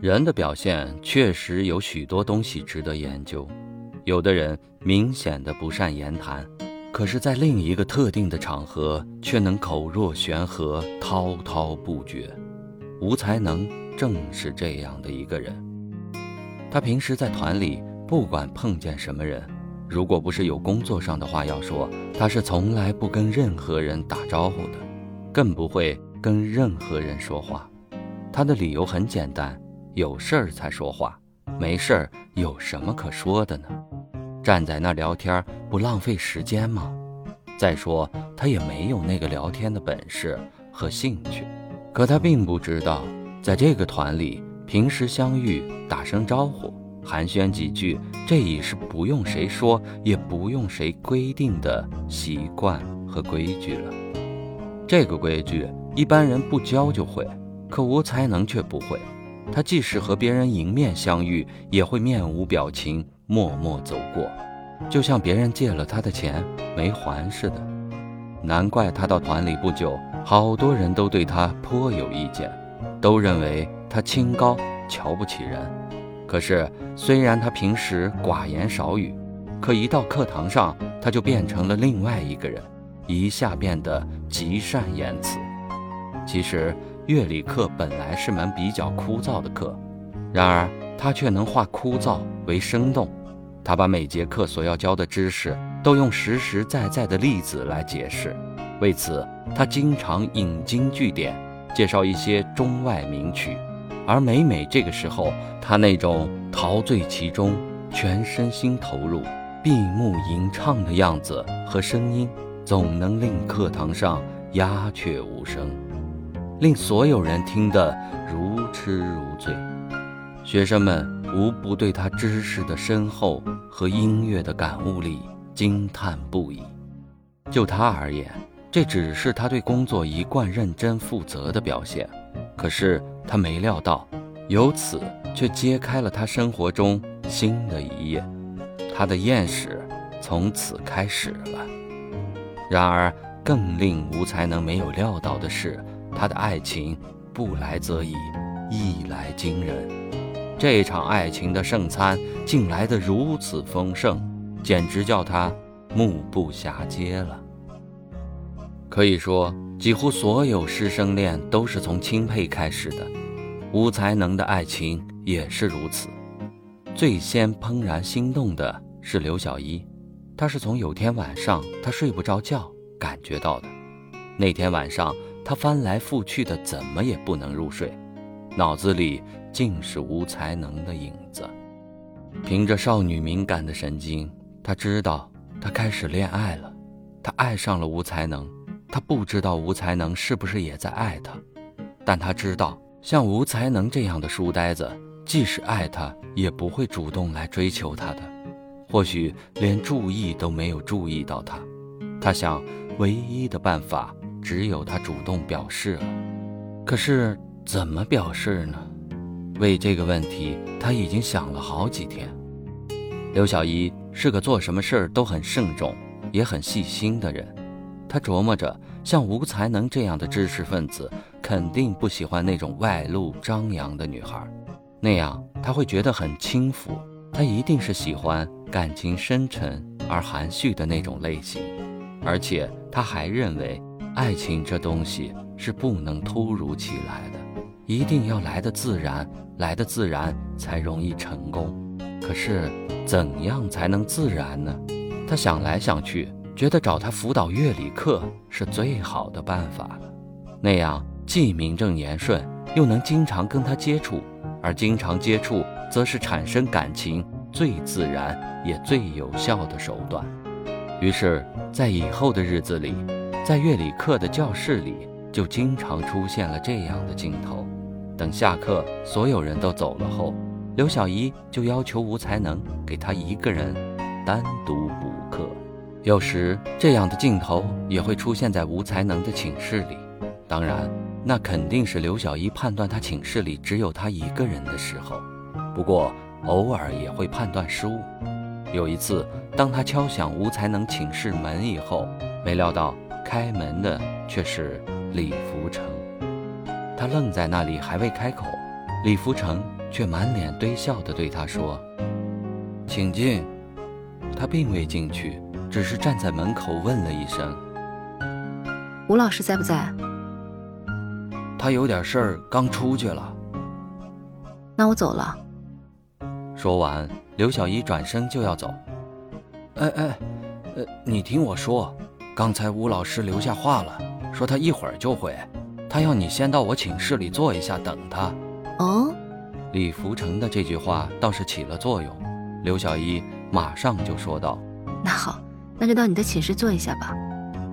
人的表现确实有许多东西值得研究。有的人明显的不善言谈，可是，在另一个特定的场合却能口若悬河、滔滔不绝。吴才能正是这样的一个人。他平时在团里，不管碰见什么人，如果不是有工作上的话要说，他是从来不跟任何人打招呼的，更不会跟任何人说话。他的理由很简单。有事儿才说话，没事儿有什么可说的呢？站在那聊天不浪费时间吗？再说他也没有那个聊天的本事和兴趣。可他并不知道，在这个团里，平时相遇打声招呼，寒暄几句，这已是不用谁说，也不用谁规定的习惯和规矩了。这个规矩一般人不教就会，可无才能却不会。他即使和别人迎面相遇，也会面无表情，默默走过，就像别人借了他的钱没还似的。难怪他到团里不久，好多人都对他颇有意见，都认为他清高，瞧不起人。可是虽然他平时寡言少语，可一到课堂上，他就变成了另外一个人，一下变得极善言辞。其实。乐理课本来是门比较枯燥的课，然而他却能化枯燥为生动。他把每节课所要教的知识都用实实在在的例子来解释。为此，他经常引经据典，介绍一些中外名曲。而每每这个时候，他那种陶醉其中、全身心投入、闭目吟唱的样子和声音，总能令课堂上鸦雀无声。令所有人听得如痴如醉，学生们无不对他知识的深厚和音乐的感悟力惊叹不已。就他而言，这只是他对工作一贯认真负责的表现。可是他没料到，由此却揭开了他生活中新的一页，他的厌世从此开始了。然而，更令吴才能没有料到的是。他的爱情不来则已，一来惊人。这场爱情的盛餐竟来得如此丰盛，简直叫他目不暇接了。可以说，几乎所有师生恋都是从钦佩开始的，无才能的爱情也是如此。最先怦然心动的是刘小一，他是从有天晚上他睡不着觉感觉到的。那天晚上。他翻来覆去的，怎么也不能入睡，脑子里尽是吴才能的影子。凭着少女敏感的神经，他知道他开始恋爱了，他爱上了吴才能。他不知道吴才能是不是也在爱他，但他知道，像吴才能这样的书呆子，即使爱他，也不会主动来追求他的，或许连注意都没有注意到他。他想，唯一的办法。只有他主动表示了，可是怎么表示呢？为这个问题，他已经想了好几天。刘小一是个做什么事儿都很慎重，也很细心的人。他琢磨着，像吴才能这样的知识分子，肯定不喜欢那种外露张扬的女孩，那样他会觉得很轻浮。他一定是喜欢感情深沉而含蓄的那种类型，而且他还认为。爱情这东西是不能突如其来的，一定要来的自然，来的自然才容易成功。可是怎样才能自然呢？他想来想去，觉得找他辅导乐理课是最好的办法了。那样既名正言顺，又能经常跟他接触，而经常接触，则是产生感情最自然也最有效的手段。于是，在以后的日子里。在乐理课的教室里，就经常出现了这样的镜头。等下课，所有人都走了后，刘小姨就要求吴才能给她一个人单独补课。有时这样的镜头也会出现在吴才能的寝室里，当然，那肯定是刘小姨判断他寝室里只有他一个人的时候。不过偶尔也会判断失误。有一次，当他敲响吴才能寝室门以后，没料到开门的却是李福成。他愣在那里，还未开口，李福成却满脸堆笑地对他说：“请进。”他并未进去，只是站在门口问了一声：“吴老师在不在？”他有点事儿，刚出去了。那我走了。说完，刘小一转身就要走。哎哎，呃，你听我说，刚才吴老师留下话了，说他一会儿就回，他要你先到我寝室里坐一下，等他。哦，李福成的这句话倒是起了作用，刘小一马上就说道：“那好，那就到你的寝室坐一下吧。”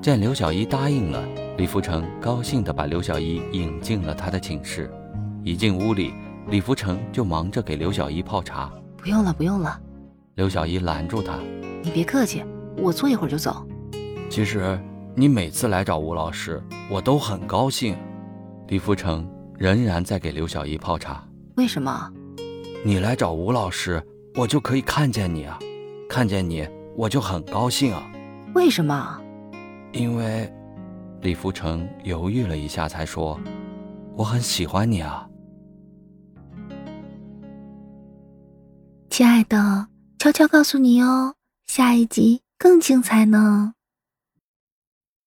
见刘小一答应了，李福成高兴地把刘小一引进了他的寝室。一进屋里。李福成就忙着给刘小一泡茶。不用了，不用了。刘小一拦住他：“你别客气，我坐一会儿就走。”其实你每次来找吴老师，我都很高兴。李福成仍然在给刘小艺泡茶。为什么？你来找吴老师，我就可以看见你啊！看见你，我就很高兴啊！为什么？因为，李福成犹豫了一下，才说：“我很喜欢你啊。”亲爱的，悄悄告诉你哦，下一集更精彩呢。